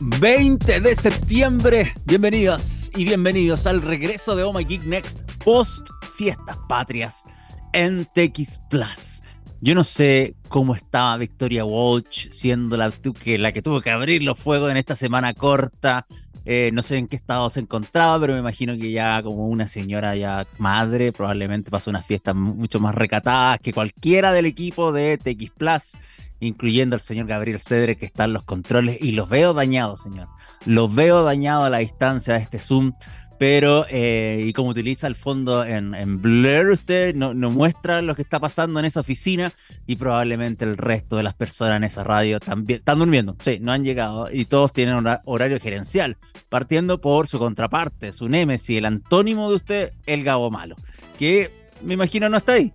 20 de septiembre. Bienvenidos y bienvenidos al regreso de Oh My Geek Next post Fiestas Patrias en TX Plus. Yo no sé cómo estaba Victoria Walsh siendo la, que, la que tuvo que abrir los fuegos en esta semana corta. Eh, no sé en qué estado se encontraba, pero me imagino que ya como una señora ya madre, probablemente pasó unas fiestas mucho más recatadas que cualquiera del equipo de TX Plus incluyendo al señor Gabriel Cedre que está en los controles y los veo dañados, señor. Los veo dañados a la distancia de este Zoom, pero eh, y como utiliza el fondo en, en Blur, usted no, muestra lo que está pasando en esa oficina y probablemente el resto de las personas en esa radio también están durmiendo. Sí, no han llegado y todos tienen horario gerencial, partiendo por su contraparte, su némesis, el antónimo de usted, el Gabo Malo, que me imagino no está ahí.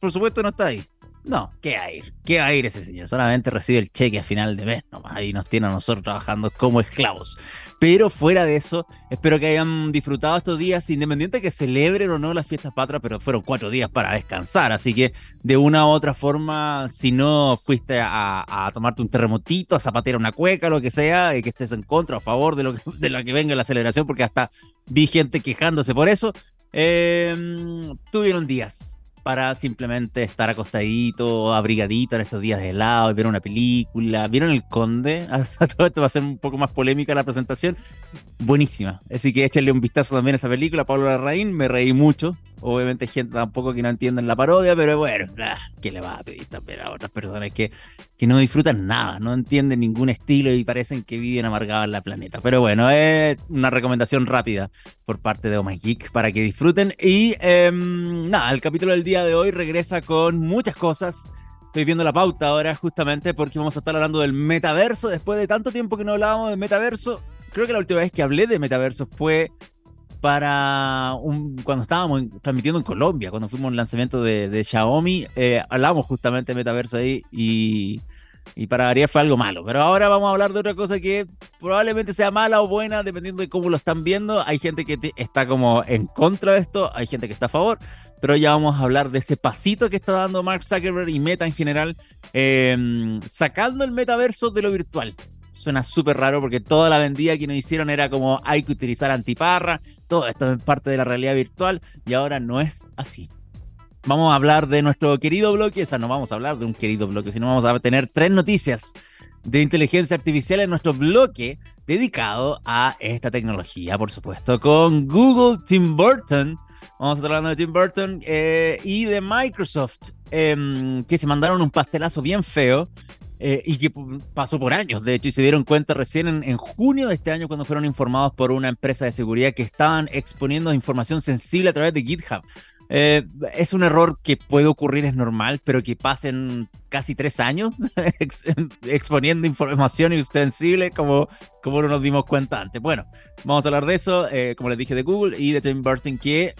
Por supuesto no está ahí. No, ¿qué va a ir? ¿Qué va a ir ese señor? Solamente recibe el cheque a final de mes, nomás. Ahí nos tiene a nosotros trabajando como esclavos. Pero fuera de eso, espero que hayan disfrutado estos días, independiente de que celebren o no las fiestas patrias, pero fueron cuatro días para descansar. Así que de una u otra forma, si no fuiste a, tomarte un terremotito, a zapatear una cueca, lo que sea, y que estés en contra o a favor de lo que, de la que venga la celebración, porque hasta vi gente quejándose por eso, eh, tuvieron días para simplemente estar acostadito, abrigadito en estos días de helado y ver una película. ¿Vieron El Conde? Todo esto va a ser un poco más polémica la presentación. Buenísima. Así que échenle un vistazo también a esa película, Pablo Larraín. Me reí mucho. Obviamente gente tampoco que no entienden la parodia, pero bueno, ah, ¿qué le va a pedir también a otras personas que, que no disfrutan nada, no entienden ningún estilo y parecen que viven amargados en la planeta? Pero bueno, es una recomendación rápida por parte de Oh My Geek para que disfruten. Y em, nada, el capítulo del día de hoy regresa con muchas cosas. Estoy viendo la pauta ahora justamente porque vamos a estar hablando del metaverso. Después de tanto tiempo que no hablábamos de metaverso, creo que la última vez que hablé de metaverso fue para un, cuando estábamos transmitiendo en Colombia, cuando fuimos al lanzamiento de, Xiaomi, eh, hablamos justamente de metaverso ahí y, y para variar fue algo malo. Pero ahora vamos a hablar de otra cosa que probablemente sea mala o buena, dependiendo de cómo lo están viendo. Hay gente que está como en contra de esto, hay gente que está a favor, pero ya vamos a hablar de ese pasito que está dando Mark Zuckerberg y Meta en general, em, sacando el metaverso de lo virtual suena súper raro porque toda la vendida que nos hicieron era como hay que utilizar antiparra, todo esto es parte de la realidad virtual y ahora no es así. Vamos a hablar de nuestro querido bloque, o sea, no vamos a hablar de un querido bloque, sino vamos a tener tres noticias de inteligencia artificial en nuestro bloque dedicado a esta tecnología, por supuesto, con Google Tim Burton. Vamos a estar hablando de Tim Burton eh, y de Microsoft, em, que se mandaron un pastelazo bien feo eh, y que pasó por años, de hecho, y se dieron cuenta recién en, junio de este año cuando fueron informados por una empresa de seguridad que estaban exponiendo información sensible a través de GitHub. Eh, es un error que puede ocurrir, es normal, pero que pasen casi tres años exponiendo información sensible como, como no nos dimos cuenta antes. Bueno, vamos a hablar de eso, eh, como les dije, de Google y de Tim Burton, que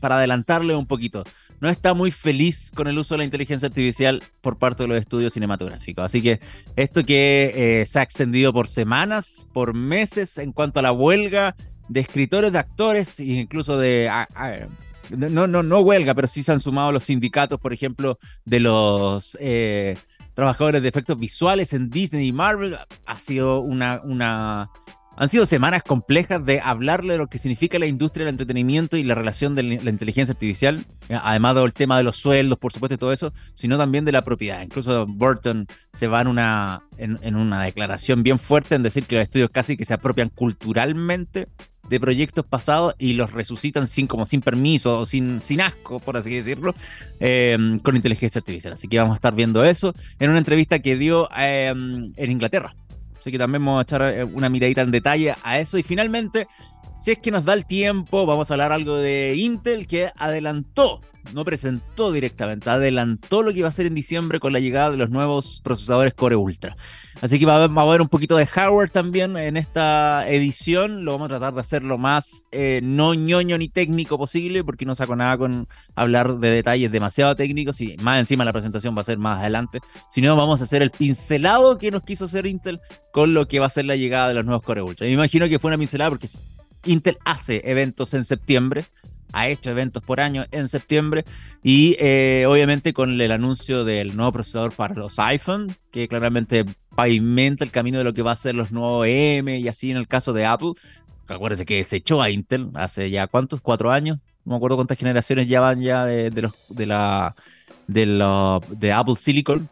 para adelantarle un poquito, no está muy feliz con el uso de la inteligencia artificial por parte de los estudios cinematográficos. Así que esto que eh, se ha extendido por semanas, por meses en cuanto a la huelga de escritores, de actores e incluso de... no, no, no huelga, pero sí se han sumado los sindicatos, por ejemplo, de los... Eh, trabajadores de efectos visuales en Disney y Marvel ha sido una, una han sido semanas complejas de hablarle de lo que significa la industria del entretenimiento y la relación de la inteligencia artificial, eh, además del tema de los sueldos, por supuesto, y todo eso, sino también de la propiedad. Incluso Burton se va en una, declaración bien fuerte en decir que los estudios casi que se apropian culturalmente de proyectos pasados y los resucitan sin como sin permiso o sin, sin asco, por así decirlo, em, con inteligencia artificial. Así que vamos a estar viendo eso en una entrevista que dio em, en Inglaterra Así que también vamos a echar eh, una miradita en detalle a eso. Y finalmente, si es que nos da el tiempo, vamos a hablar algo de Intel que adelantó, no presentó directamente, adelantó lo que iba a ser en diciembre con la llegada de los nuevos procesadores Core Ultra. Así que va a, haber, un poquito de hardware también en esta edición. Lo vamos a tratar de hacer lo más eh, no ñoño ni técnico posible, porque no saco nada con hablar de detalles demasiado técnicos y más encima la presentación va a ser más adelante. Sino vamos a hacer el pincelado que nos quiso hacer Intel con lo que va a ser la llegada de los nuevos Core Ultra. Me imagino que fue una pincelada porque Intel hace eventos en septiembre ha hecho eventos por año en septiembre. Y eh, obviamente con el anuncio del nuevo procesador para los iPhone, que claramente pavimenta el camino de lo que va a ser los nuevos M y así en el caso de Apple. Acuérdense que se echó a Intel hace ya cuántos, cuatro años, no me acuerdo cuántas generaciones ya van ya de, Apple Silicon.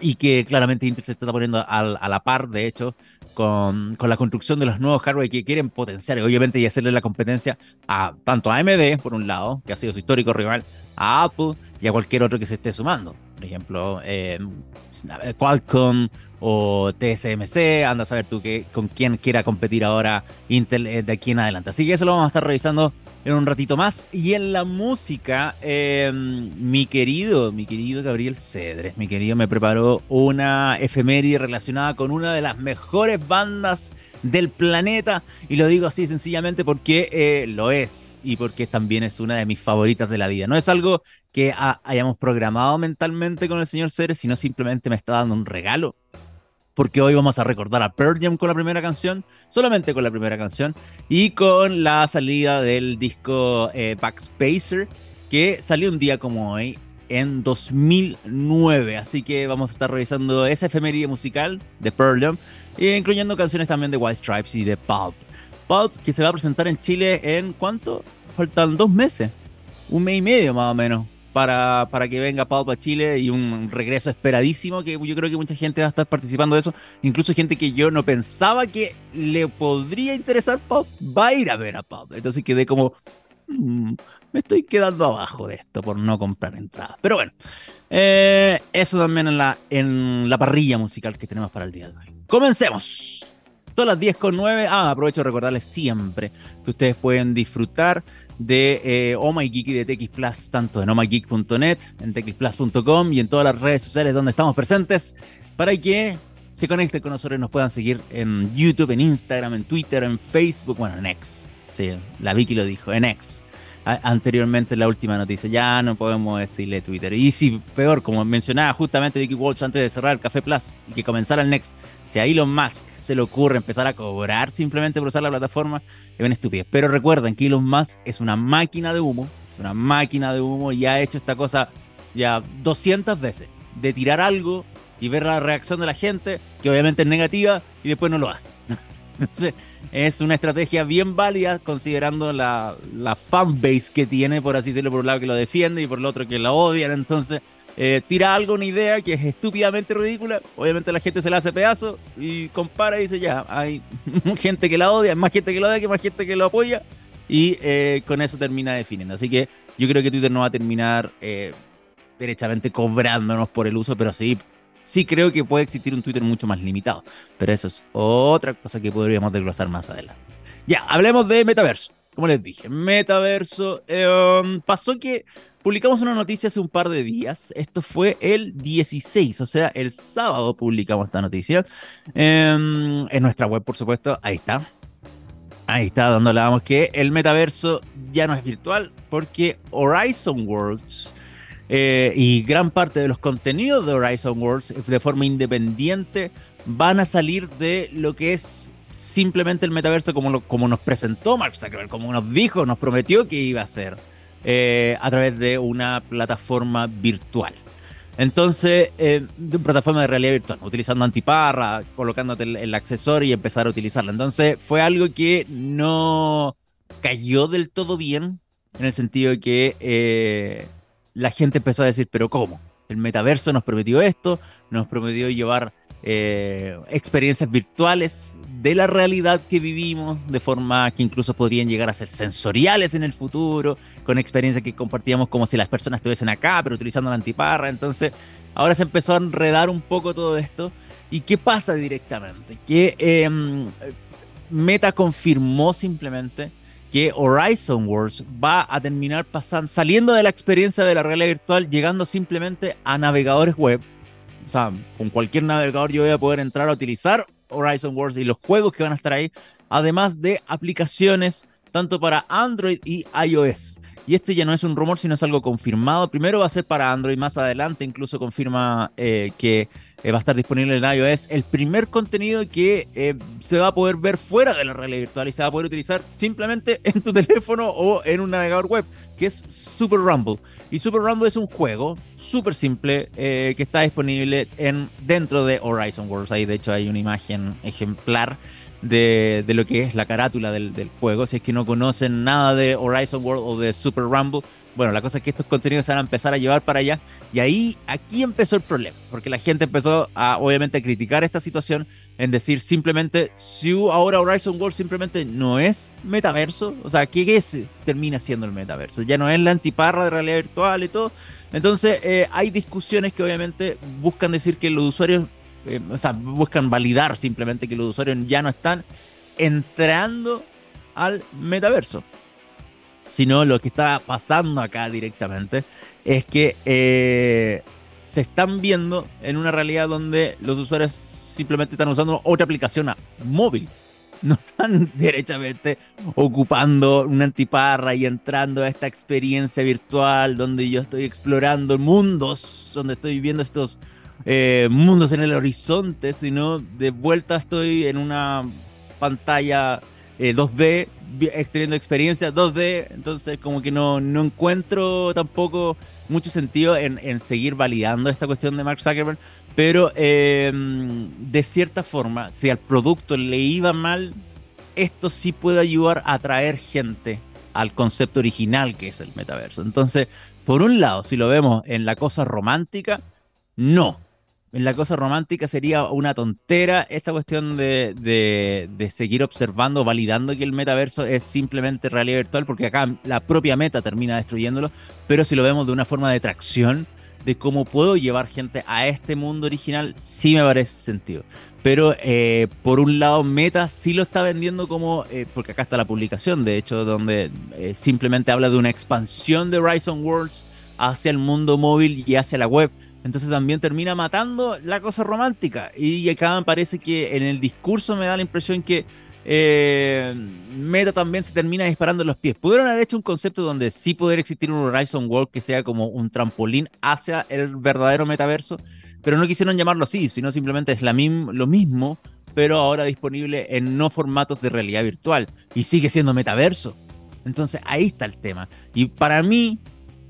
Y que claramente Intel se está poniendo a la par, de hecho, con, con, la construcción de los nuevos hardware que quieren potenciar, obviamente, y hacerle la competencia a tanto a AMD, por un lado, que ha sido su histórico rival, a Apple y a cualquier otro que se esté sumando. Por ejemplo, eh, Qualcomm o TSMC, anda a saber tú que, con quién quiera competir ahora Intel eh, de aquí en adelante. Así que eso lo vamos a estar revisando en un ratito más. Y en la música, em, mi querido, mi querido Gabriel Cedres, mi querido, me preparó una efeméride relacionada con una de las mejores bandas del planeta. Y lo digo así sencillamente porque eh, lo es y porque también es una de mis favoritas de la vida. No es algo que hayamos programado mentalmente con el señor Cedres, sino simplemente me está dando un regalo porque hoy vamos a recordar a Pearl Jam con la primera canción, solamente con la primera canción, y con la salida del disco eh, Backspacer, que salió un día como hoy, en 2009. Así que vamos a estar revisando esa efeméride musical de Pearl Jam, incluyendo canciones también de White Stripes y de Pulp. Pulp que se va a presentar en Chile en ¿cuánto? Faltan dos meses, un mes y medio más o menos para, para que venga Pau a Chile y un regreso esperadísimo, que yo creo que mucha gente va a estar participando de eso, incluso gente que yo no pensaba que le podría interesar Pau, va a ir a ver a Pau. Entonces quedé como, mm, me estoy quedando abajo de esto por no comprar entradas. Pero bueno, eh, eso también en la, en la parrilla musical que tenemos para el día de hoy. Comencemos. Son las 10 con 9. Ah, aprovecho de recordarles siempre que ustedes pueden disfrutar de eh, Oh My Geek y de TX Plus, tanto en ohmygeek.net, en txplus.com y en todas las redes sociales donde estamos presentes, para que se conecten con nosotros y nos puedan seguir en YouTube, en Instagram, en Twitter, en Facebook, bueno, en X. Sí, la Vicky lo dijo, en X anteriormente la última noticia. Ya no podemos decirle Twitter. Y si peor, como mencionaba justamente Vicky Walsh antes de cerrar el Café Plus y que comenzara el Next, si a Elon Musk se le ocurre empezar a cobrar simplemente por usar la plataforma, es una estupidez. Pero recuerden que Elon Musk es una máquina de humo, es una máquina de humo y ha hecho esta cosa ya 200 veces, de tirar algo y ver la reacción de la gente, que obviamente es negativa, y después no lo hace. Entonces, es una estrategia bien válida considerando la, la fanbase que tiene, por así decirlo, por un lado que lo defiende y por el otro que lo odian. Entonces, eh, tira algo, una idea que es estúpidamente ridícula. Obviamente la gente se la hace pedazo y compara y dice, ya, hay gente que la odia, más gente que lo odia que más gente que lo apoya. Y eh, con eso termina definiendo. Así que yo creo que Twitter no va a terminar eh, derechamente cobrándonos por el uso, pero sí sí creo que puede existir un Twitter mucho más limitado. Pero eso es otra cosa que podríamos desglosar más adelante. Ya, hablemos de metaverso. Como les dije, metaverso. Em, pasó que publicamos una noticia hace un par de días. Esto fue el 16, o sea, el sábado publicamos esta noticia. Em, en nuestra web, por supuesto. Ahí está. Ahí está, donde hablábamos que el metaverso ya no es virtual porque Horizon Worlds eh, y gran parte de los contenidos de Horizon Worlds de forma independiente van a salir de lo que es simplemente el metaverso como, como nos presentó Mark Zuckerberg, como nos dijo, nos prometió que iba a ser eh, a través de una plataforma virtual. Entonces, eh, de una plataforma de realidad virtual, utilizando antiparra, colocándote el, accesorio y empezar a utilizarla. Entonces, fue algo que no cayó del todo bien, en el sentido de que la gente empezó a decir, pero ¿cómo? El metaverso nos prometió esto, nos prometió llevar eh, experiencias virtuales de la realidad que vivimos, de forma que incluso podrían llegar a ser sensoriales en el futuro, con experiencias que compartíamos como si las personas estuviesen acá, pero utilizando la antiparra. Entonces, ahora se empezó a enredar un poco todo esto. ¿Y qué pasa directamente? Que em, Meta confirmó simplemente que Horizon Wars va a terminar pasando, saliendo de la experiencia de la realidad virtual, llegando simplemente a navegadores web. O sea, con cualquier navegador yo voy a poder entrar a utilizar Horizon Wars y los juegos que van a estar ahí, además de aplicaciones tanto para Android y iOS. Y esto ya no es un rumor, sino es algo confirmado. Primero va a ser para Android más adelante, incluso confirma eh, que eh, va a estar disponible en iOS el primer contenido que eh, se va a poder ver fuera de la realidad virtual y se va a poder utilizar simplemente en tu teléfono o en un navegador web, que es Super Rumble. Y Super Rumble es un juego súper simple que está disponible en, dentro de Horizon Worlds. Ahí de hecho hay una imagen ejemplar de, lo que es la carátula del, juego. Si es que no conocen nada de Horizon World o de Super Rumble, bueno, la cosa es que estos contenidos se van a empezar a llevar para allá. Y ahí, aquí empezó el problema, porque la gente empezó a, obviamente, a criticar esta situación en decir simplemente, si ahora Horizon World simplemente no es metaverso, o sea, ¿qué es? Termina siendo el metaverso. Ya no es la antiparra de realidad virtual y todo. Entonces, eh, hay discusiones que obviamente buscan decir que los usuarios eh, o sea, buscan validar simplemente que los usuarios ya no están entrando al metaverso. Sino lo que está pasando acá directamente es que eh, se están viendo en una realidad donde los usuarios simplemente están usando otra aplicación móvil. No están derechamente ocupando una antiparra y entrando a esta experiencia virtual donde yo estoy explorando mundos, donde estoy viendo estos eh, mundos en el horizonte, sino de vuelta estoy en una pantalla 2D, eh, extendiendo experiencias 2D, entonces como que no, no encuentro tampoco mucho sentido en, seguir validando esta cuestión de Mark Zuckerberg, pero em, de cierta forma, si al producto le iba mal, esto sí puede ayudar a atraer gente al concepto original que es el metaverso. Entonces, por un lado, si lo vemos en la cosa romántica, no, en la cosa romántica sería una tontera esta cuestión de, de, seguir observando, validando que el metaverso es simplemente realidad virtual, porque acá la propia meta termina destruyéndolo, pero si lo vemos de una forma de tracción, de cómo puedo llevar gente a este mundo original, sí me parece sentido. Pero eh, por un lado, Meta sí lo está vendiendo como, eh, porque acá está la publicación, de hecho, donde eh, simplemente habla de una expansión de Horizon Worlds hacia el mundo móvil y hacia la web entonces también termina matando la cosa romántica. Y acá me parece que en el discurso me da la impresión que eh, Meta también se termina disparando los pies. Pudieron haber hecho un concepto donde sí poder existir un Horizon World que sea como un trampolín hacia el verdadero metaverso, pero no quisieron llamarlo así, sino simplemente es la lo mismo, pero ahora disponible en no formatos de realidad virtual. Y sigue siendo metaverso. Entonces ahí está el tema. Y para mí,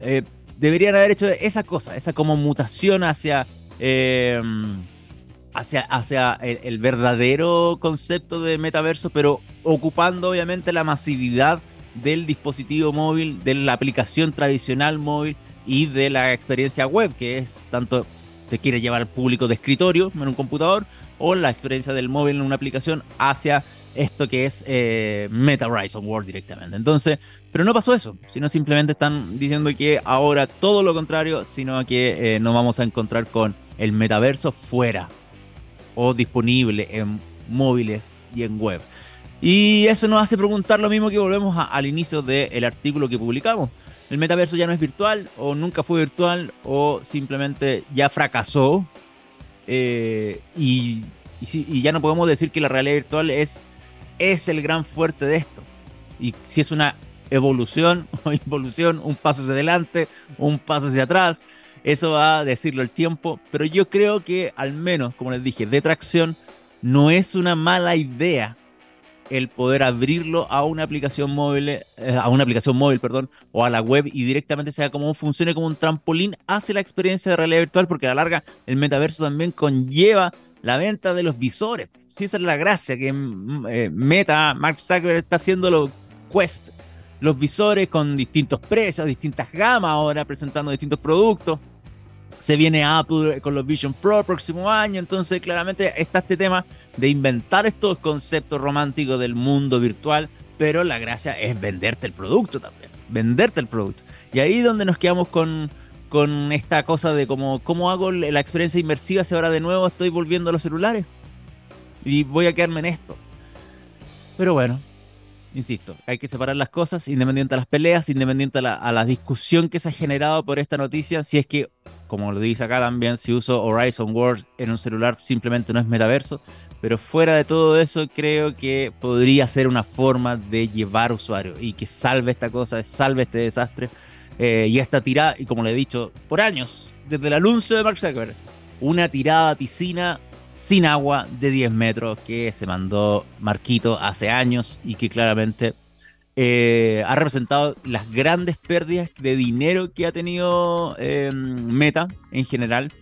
eh, deberían haber hecho esa cosa, esa como mutación hacia, em, hacia, hacia el, verdadero concepto de metaverso, pero ocupando obviamente la masividad del dispositivo móvil, de la aplicación tradicional móvil y de la experiencia web, que es tanto te quiere llevar al público de escritorio en un computador o la experiencia del móvil en una aplicación hacia esto que es eh, Meta Horizon World directamente. Entonces, pero no pasó eso, sino simplemente están diciendo que ahora todo lo contrario, sino que eh, nos vamos a encontrar con el metaverso fuera o disponible en móviles y en web. Y eso nos hace preguntar lo mismo que volvemos al inicio del artículo que publicamos. El metaverso ya no es virtual o nunca fue virtual o simplemente ya fracasó eh, y, y ya no podemos decir que la realidad virtual es es el gran fuerte de esto. Y si es una evolución o involución, un paso hacia adelante, un paso hacia atrás, eso va a decirlo el tiempo, pero yo creo que al menos, como les dije, de tracción, no es una mala idea el poder abrirlo a una aplicación móvil, eh, a una aplicación móvil, perdón, o a la web y directamente sea como funcione como un trampolín hacia la experiencia de realidad virtual, porque a la larga el metaverso también conlleva la venta de los visores. Si esa es la gracia que mm, eh, Meta, Mark Zuckerberg está haciendo los Quest, los visores con distintos precios, distintas gamas ahora presentando distintos productos. Se viene Apple con los Vision Pro el próximo año, entonces claramente está este tema de inventar estos conceptos románticos del mundo virtual, pero la gracia es venderte el producto también, venderte el producto. Y ahí donde nos quedamos con, con esta cosa de cómo, cómo hago la experiencia inmersiva si ahora de nuevo estoy volviendo a los celulares. Y voy a quedarme en esto. Pero bueno, insisto, hay que separar las cosas, independiente a las peleas, independiente a la, discusión que se ha generado por esta noticia. Si es que, como lo dice acá también, si uso Horizon World en un celular simplemente no es metaverso. Pero fuera de todo eso, creo que podría ser una forma de llevar usuarios y que salve esta cosa, salve este desastre. Eh, y esta tirada, y como le he dicho por años, desde el anuncio de Mark Zuckerberg, una tirada a piscina sin agua de 10 metros que se mandó Marquito hace años y que claramente eh, ha representado las grandes pérdidas de dinero que ha tenido em, Meta en general.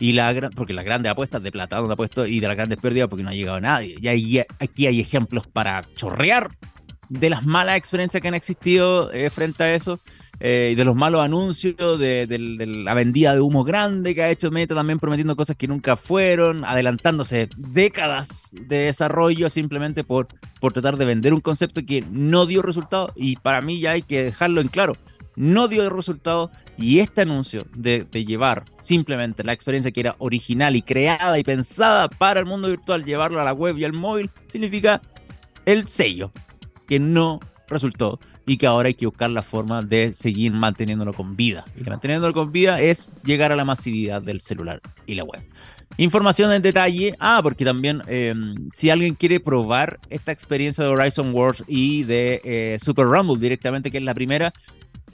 Y la porque las grandes apuestas de plata donde ha puesto y de las grandes pérdidas porque no ha llegado nadie. Y aquí hay ejemplos para chorrear de las malas experiencias que han existido eh, frente a eso. Eh, de los malos anuncios, de, la vendida de humo grande que ha hecho Meta, también prometiendo cosas que nunca fueron, adelantándose décadas de desarrollo simplemente por, por tratar de vender un concepto que no dio resultado. Y para mí ya hay que dejarlo en claro, no dio resultado. Y este anuncio de, de llevar simplemente la experiencia que era original y creada y pensada para el mundo virtual, llevarlo a la web y al móvil, significa el sello, que no resultó y que ahora hay que buscar la forma de seguir manteniéndolo con vida. Y manteniéndolo con vida es llegar a la masividad del celular y la web. Información en detalle. Ah, porque también em, si alguien quiere probar esta experiencia de Horizon Wars y de eh, Super Rumble directamente, que es la primera,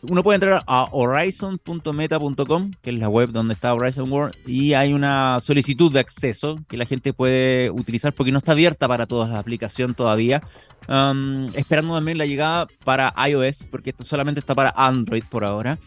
uno puede entrar a horizon.meta.com, que es la web donde está Horizon World, y hay una solicitud de acceso que la gente puede utilizar porque no está abierta para todas las aplicaciones todavía. Um, esperando también la llegada para iOS, porque esto solamente está para Android por ahora.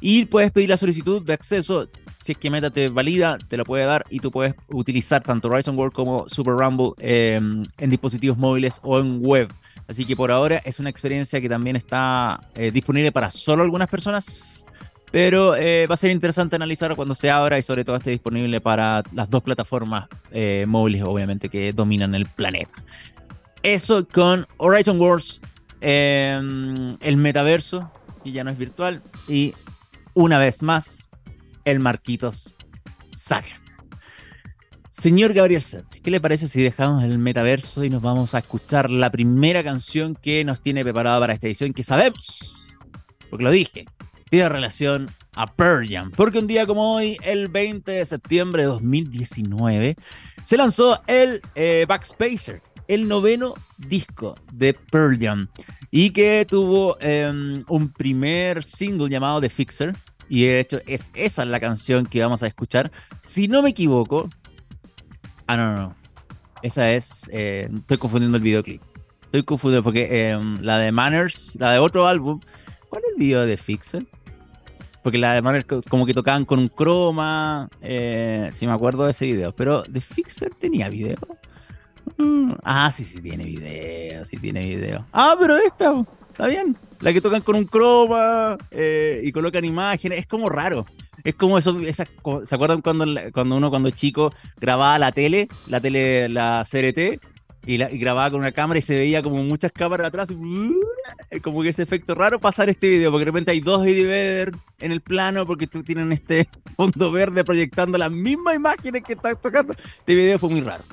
Y puedes pedir la solicitud de acceso. Si es que Meta te valida, te lo puede dar y tú puedes utilizar tanto Horizon World como Super Rumble em, en dispositivos móviles o en web. Así que por ahora es una experiencia que también está eh, disponible para solo algunas personas. Pero eh, va a ser interesante analizar cuando se abra y sobre todo esté disponible para las dos plataformas eh, móviles, obviamente, que dominan el planeta. Eso con Horizon Wars, em, el metaverso, que ya no es virtual, y una vez más, el Marquitos Sager. Señor Gabriel Serre, ¿qué le parece si dejamos el metaverso y nos vamos a escuchar la primera canción que nos tiene preparada para esta edición, que sabemos, porque lo dije, tiene relación a Pearl Jam, porque un día como hoy, el 20 de septiembre de 2019, se lanzó el eh, Backspacer, el noveno disco de Pearl Jam y que tuvo em, un primer single llamado The Fixer. Y de hecho, es esa la canción que vamos a escuchar. Si no me equivoco. Ah, no, no, no. Esa es. Eh, estoy confundiendo el videoclip. Estoy confundiendo porque em, la de Manners, la de otro álbum. ¿Cuál es el video de Fixer? Porque la de Manners como que tocaban con un croma. Eh, si me acuerdo de ese video. Pero The Fixer tenía video. Mm, ah, sí, sí, tiene video, sí tiene video. Ah, pero esta, está bien. La que tocan con un croma eh, y colocan imágenes, es como raro. Es como eso, esas, ¿se acuerdan cuando, cuando uno cuando chico grababa la tele, la tele, la CRT, y, grababa con una cámara y se veía como muchas cámaras atrás, y, como que ese efecto raro pasar este video, porque de repente hay dos Eddie en el plano porque tú tienen este fondo verde proyectando las mismas imágenes que están tocando. Este video fue muy raro.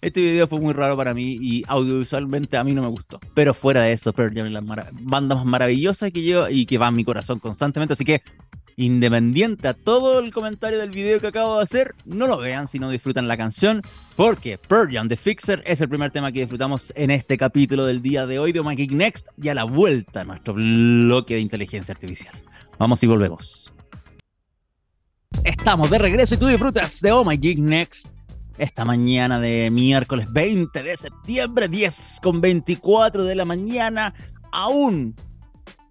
Este video fue muy raro para mí y audiovisualmente a mí no me gustó. Pero fuera de eso, Pearl Jam es la banda más maravillosa que yo y que va en mi corazón constantemente. Así que, independiente a todo el comentario del video que acabo de hacer, no lo vean si no disfrutan la canción. Porque Pearl Jam The Fixer es el primer tema que disfrutamos en este capítulo del día de hoy de Geek Next y a la vuelta a nuestro bloque de inteligencia artificial. Vamos y volvemos. Estamos de regreso y tú disfrutas de Oh My Geek Next esta mañana de miércoles 20 de septiembre, 10 con 24 de la mañana, aún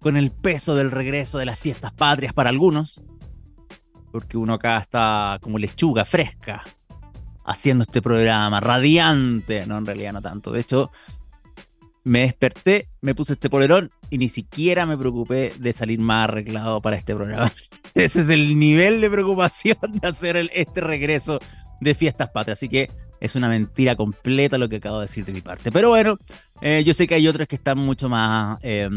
con el peso del regreso de las fiestas patrias para algunos, porque uno acá está como lechuga fresca, haciendo este programa radiante, no, en realidad no tanto, de hecho, me desperté, me puse este polerón y ni siquiera me preocupé de salir más arreglado para este programa. Ese es el nivel de preocupación de hacer este regreso de fiestas patrias. Así que es una mentira completa lo que acabo de decir de mi parte. Pero bueno, eh, yo sé que hay otros que están mucho más eh,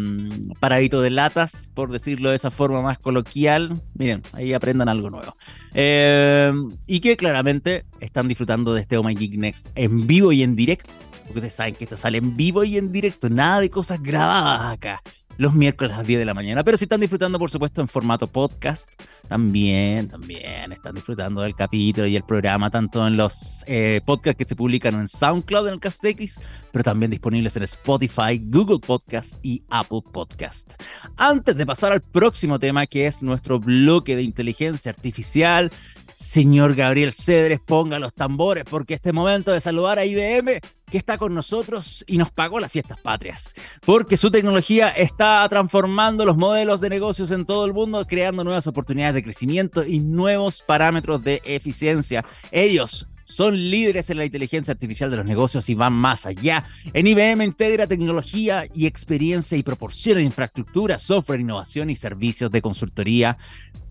paraditos de latas, por decirlo de esa forma más coloquial. Miren, ahí aprendan algo nuevo. Em, y que claramente están disfrutando de este Oh My Geek Next en vivo y en directo. Porque ustedes saben que esto sale en vivo y en directo, nada de cosas grabadas acá. Los miércoles a las 10 de la mañana. Pero si están disfrutando, por supuesto, en formato podcast, también, también están disfrutando del capítulo y el programa, tanto en los eh, podcasts que se publican en SoundCloud, en el Cast X, pero también disponibles en Spotify, Google Podcast y Apple Podcast. Antes de pasar al próximo tema, que es nuestro bloque de inteligencia artificial, Señor Gabriel Cedres, ponga los tambores porque este momento de saludar a IBM que está con nosotros y nos pagó las fiestas patrias, porque su tecnología está transformando los modelos de negocios en todo el mundo, creando nuevas oportunidades de crecimiento y nuevos parámetros de eficiencia. Ellos son líderes en la inteligencia artificial de los negocios y van más allá. En IBM integra tecnología y experiencia y proporciona infraestructura, software, innovación y servicios de consultoría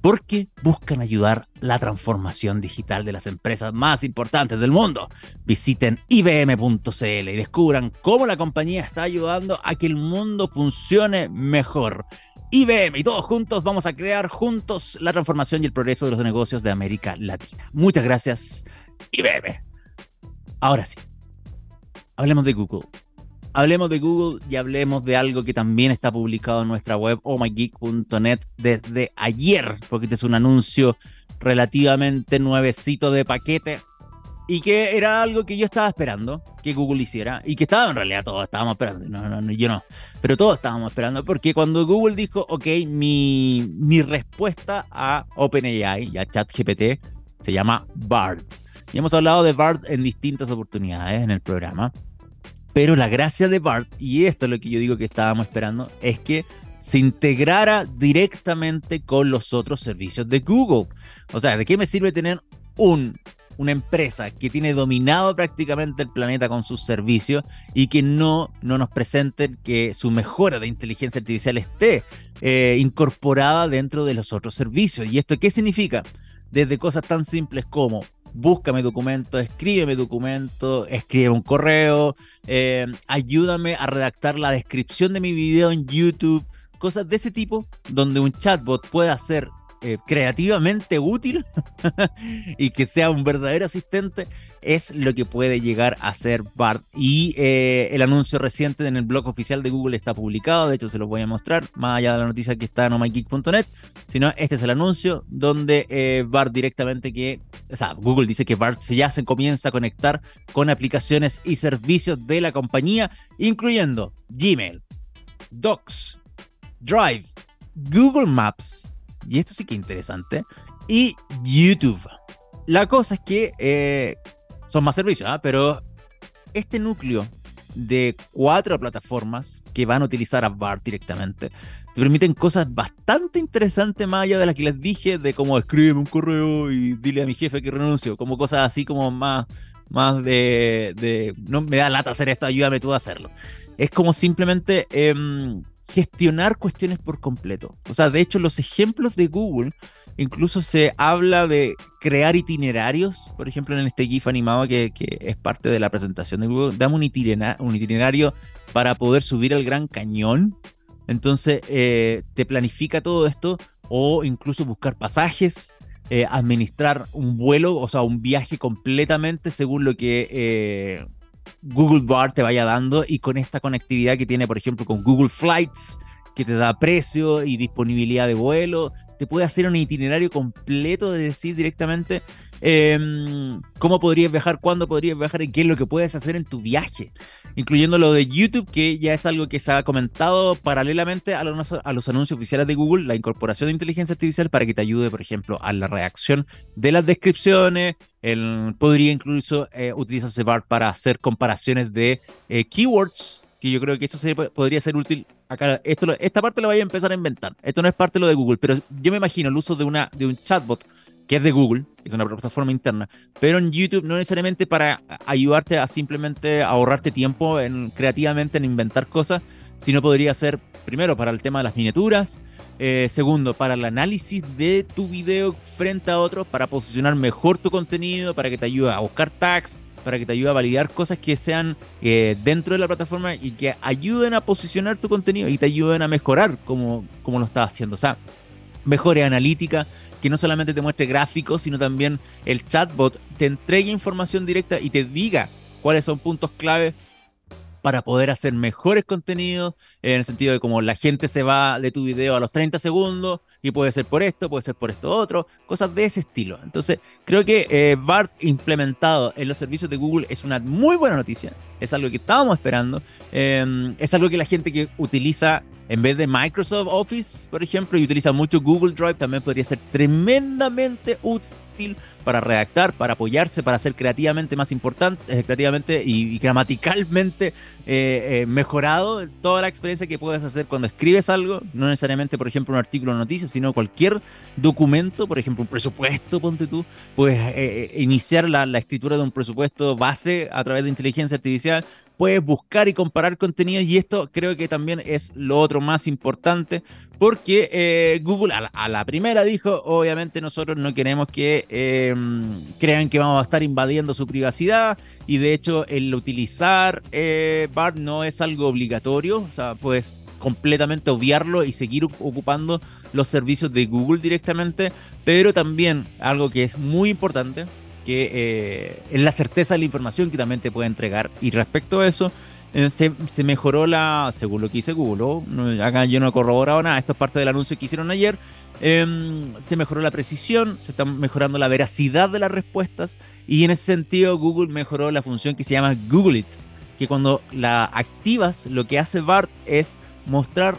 porque buscan ayudar la transformación digital de las empresas más importantes del mundo. Visiten ibm.cl y descubran cómo la compañía está ayudando a que el mundo funcione mejor. IBM y todos juntos vamos a crear juntos la transformación y el progreso de los negocios de América Latina. Muchas gracias, IBM. Ahora sí, hablemos de Google. Hablemos de Google y hablemos de algo que también está publicado en nuestra web ohmygeek.net desde ayer, porque este es un anuncio relativamente nuevecito de paquete y que era algo que yo estaba esperando que Google hiciera y que estaba en realidad todos estábamos esperando, no, no, no yo no, pero todos estábamos esperando porque cuando Google dijo, ok, mi, mi respuesta a OpenAI y a ChatGPT se llama BARD. Y hemos hablado de BARD en distintas oportunidades en el programa. Pero la gracia de BART, y esto es lo que yo digo que estábamos esperando, es que se integrara directamente con los otros servicios de Google. O sea, ¿de qué me sirve tener un, una empresa que tiene dominado prácticamente el planeta con sus servicios y que no, no nos presenten que su mejora de inteligencia artificial esté eh, incorporada dentro de los otros servicios? ¿Y esto qué significa? Desde cosas tan simples como búscame documento, escríbeme documento, escribe un correo, eh, ayúdame a redactar la descripción de mi video en YouTube, cosas de ese tipo, donde un chatbot pueda ser eh, creativamente útil y que sea un verdadero asistente es lo que puede llegar a ser BART. Y eh, el anuncio reciente en el blog oficial de Google está publicado, de hecho se los voy a mostrar, más allá de la noticia que está en omygeek.net, sino este es el anuncio donde eh, BART directamente que, o sea, Google dice que BART ya se comienza a conectar con aplicaciones y servicios de la compañía, incluyendo Gmail, Docs, Drive, Google Maps, y esto sí que es interesante, y YouTube. La cosa es que eh, son más servicios, ¿ah? pero este núcleo de cuatro plataformas que van a utilizar a BART directamente te permiten cosas bastante interesantes más allá de las que les dije, de cómo escribe un correo y dile a mi jefe que renuncio, como cosas así como más, más de, no me da lata hacer esto, ayúdame tú a hacerlo. Es como simplemente em, gestionar cuestiones por completo. O sea, de hecho, los ejemplos de Google Incluso se habla de crear itinerarios, por ejemplo, en este GIF animado que, es parte de la presentación de Google. Dame un, itinerario para poder subir al Gran Cañón. Entonces, eh, te planifica todo esto o incluso buscar pasajes, eh, administrar un vuelo, o sea, un viaje completamente según lo que eh, Google Bar te vaya dando y con esta conectividad que tiene, por ejemplo, con Google Flights, que te da precio y disponibilidad de vuelo, te puede hacer un itinerario completo de decir directamente em, cómo podrías viajar, cuándo podrías viajar y qué es lo que puedes hacer en tu viaje. Incluyendo lo de YouTube, que ya es algo que se ha comentado paralelamente a los, a los anuncios oficiales de Google, la incorporación de inteligencia artificial para que te ayude, por ejemplo, a la reacción de las descripciones. El, podría incluso eh, utilizarse BART para hacer comparaciones de eh, keywords que yo creo que eso podría ser útil. Acá, esto, esta parte la voy a empezar a inventar. Esto no es parte de lo de Google, pero yo me imagino el uso de, una, de un chatbot que es de Google, es una plataforma interna, pero en YouTube no necesariamente para ayudarte a simplemente ahorrarte tiempo en, creativamente en inventar cosas, sino podría ser, primero, para el tema de las miniaturas, eh, segundo, para el análisis de tu video frente a otros, para posicionar mejor tu contenido, para que te ayude a buscar tags, para que te ayude a validar cosas que sean eh, dentro de la plataforma y que ayuden a posicionar tu contenido y te ayuden a mejorar como, como lo estás haciendo. O sea, mejore analítica, que no solamente te muestre gráficos, sino también el chatbot te entregue información directa y te diga cuáles son puntos clave para poder hacer mejores contenidos, en el sentido de como la gente se va de tu video a los 30 segundos y puede ser por esto, puede ser por esto otro, cosas de ese estilo. Entonces, creo que eh, BART implementado en los servicios de Google es una muy buena noticia, es algo que estábamos esperando, em, es algo que la gente que utiliza en vez de Microsoft Office, por ejemplo, y utiliza mucho Google Drive, también podría ser tremendamente útil para redactar, para apoyarse, para ser creativamente más importante, eh, creativamente y, gramaticalmente eh, eh, mejorado. Toda la experiencia que puedes hacer cuando escribes algo, no necesariamente, por ejemplo, un artículo de noticias, sino cualquier documento, por ejemplo, un presupuesto, ponte tú, puedes iniciar la, la escritura de un presupuesto base a través de inteligencia artificial, puedes buscar y comparar contenidos y esto creo que también es lo otro más importante porque eh, Google a la, primera dijo, obviamente nosotros no queremos que em, crean que vamos a estar invadiendo su privacidad y de hecho el utilizar eh, BART no es algo obligatorio, o sea, puedes completamente obviarlo y seguir ocupando los servicios de Google directamente, pero también algo que es muy importante que eh, es la certeza de la información que también te puede entregar. Y respecto a eso, eh, se, mejoró la, según lo que dice Google, acá yo no he corroborado nada, esto es parte del anuncio que hicieron ayer, em, se mejoró la precisión, se está mejorando la veracidad de las respuestas y en ese sentido Google mejoró la función que se llama Google It, que cuando la activas lo que hace BART es mostrar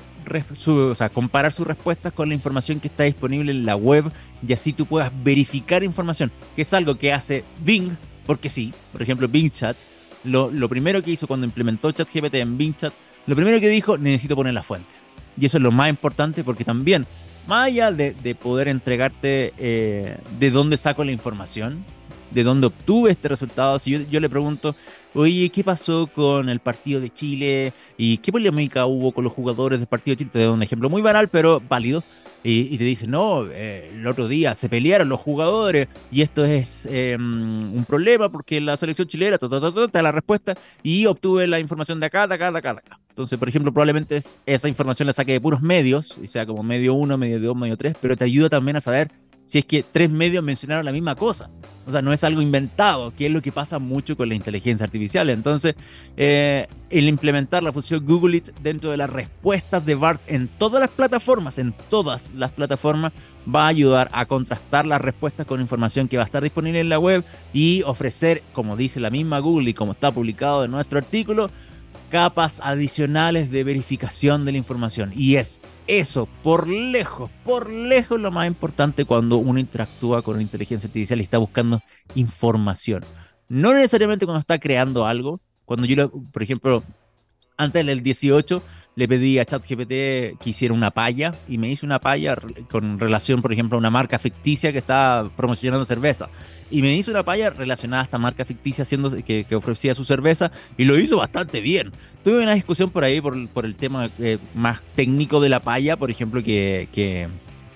o sea, comparar sus respuestas con la información que está disponible en la web y así tú puedas verificar información, que es algo que hace Bing, porque sí, por ejemplo, Bing Chat, lo, lo primero que hizo cuando implementó ChatGPT en Bing Chat, lo primero que dijo, necesito poner la fuente. Y eso es lo más importante porque también, más allá de, de poder entregarte eh, de dónde saco la información, de dónde obtuve este resultado, si yo, yo le pregunto, oye, ¿qué pasó con el partido de Chile? ¿Y qué polémica hubo con los jugadores del partido de Chile? Te doy un ejemplo muy banal, pero válido. Y, te dicen, no, eh, el otro día se pelearon los jugadores y esto es em, un problema porque la selección chilena, te la respuesta y obtuve la información de acá, de acá, de acá, de acá. Entonces, por ejemplo, probablemente esa información la saque de puros medios, y sea como medio uno, medio dos, medio tres, pero te ayuda también a saber si es que tres medios mencionaron la misma cosa. O sea, no es algo inventado, que es lo que pasa mucho con la inteligencia artificial. Entonces, eh, el implementar la función Google It dentro de las respuestas de BART en todas las plataformas, en todas las plataformas, va a ayudar a contrastar las respuestas con información que va a estar disponible en la web y ofrecer, como dice la misma Google y como está publicado en nuestro artículo, capas adicionales de verificación de la información. Y es eso, por lejos, por lejos lo más importante cuando uno interactúa con una inteligencia artificial y está buscando información. No necesariamente cuando está creando algo. Cuando yo, por ejemplo, antes del 18 le pedí a ChatGPT que hiciera una palla y me hizo una palla con relación, por ejemplo, a una marca ficticia que está promocionando cerveza. Y me hizo una palla relacionada a esta marca ficticia haciendo, que, ofrecía su cerveza y lo hizo bastante bien. Tuve una discusión por ahí por, por el tema eh, más técnico de la palla, por ejemplo, que, que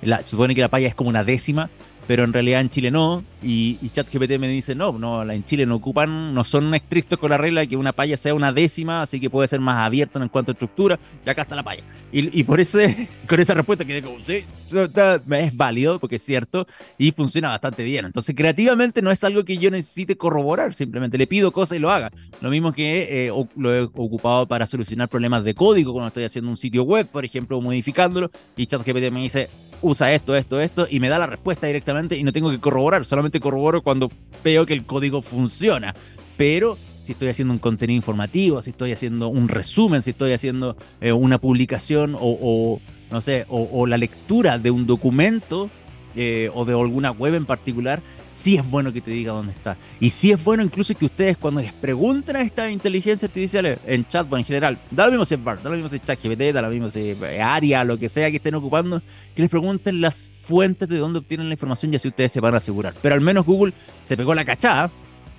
se supone que la palla es como una décima pero en realidad en Chile no. Y, y ChatGPT me dice, no, no, en Chile no ocupan, no son estrictos con la regla de que una palla sea una décima, así que puede ser más abierto en cuanto a estructura, y acá está la palla. Y, por eso, con esa respuesta quedé como, sí, es válido, porque es cierto, y funciona bastante bien. Entonces, creativamente no es algo que yo necesite corroborar, simplemente le pido cosas y lo haga. Lo mismo que eh, lo he ocupado para solucionar problemas de código cuando estoy haciendo un sitio web, por ejemplo, modificándolo, y ChatGPT me dice, usa esto, esto, esto, y me da la respuesta directamente y no tengo que corroborar, solamente corroboro cuando veo que el código funciona. Pero si estoy haciendo un contenido informativo, si estoy haciendo un resumen, si estoy haciendo eh, una publicación o, no sé, o, la lectura de un documento eh, o de alguna web en particular, sí es bueno que te diga dónde está. Y sí es bueno incluso que ustedes cuando les pregunten a estas inteligencias artificiales en chatbot en general, da lo mismo si es BART, da lo mismo si es ChatGPT, da lo mismo si es ARIA, lo que sea que estén ocupando, que les pregunten las fuentes de dónde obtienen la información y así ustedes se van a asegurar. Pero al menos Google se pegó la cachada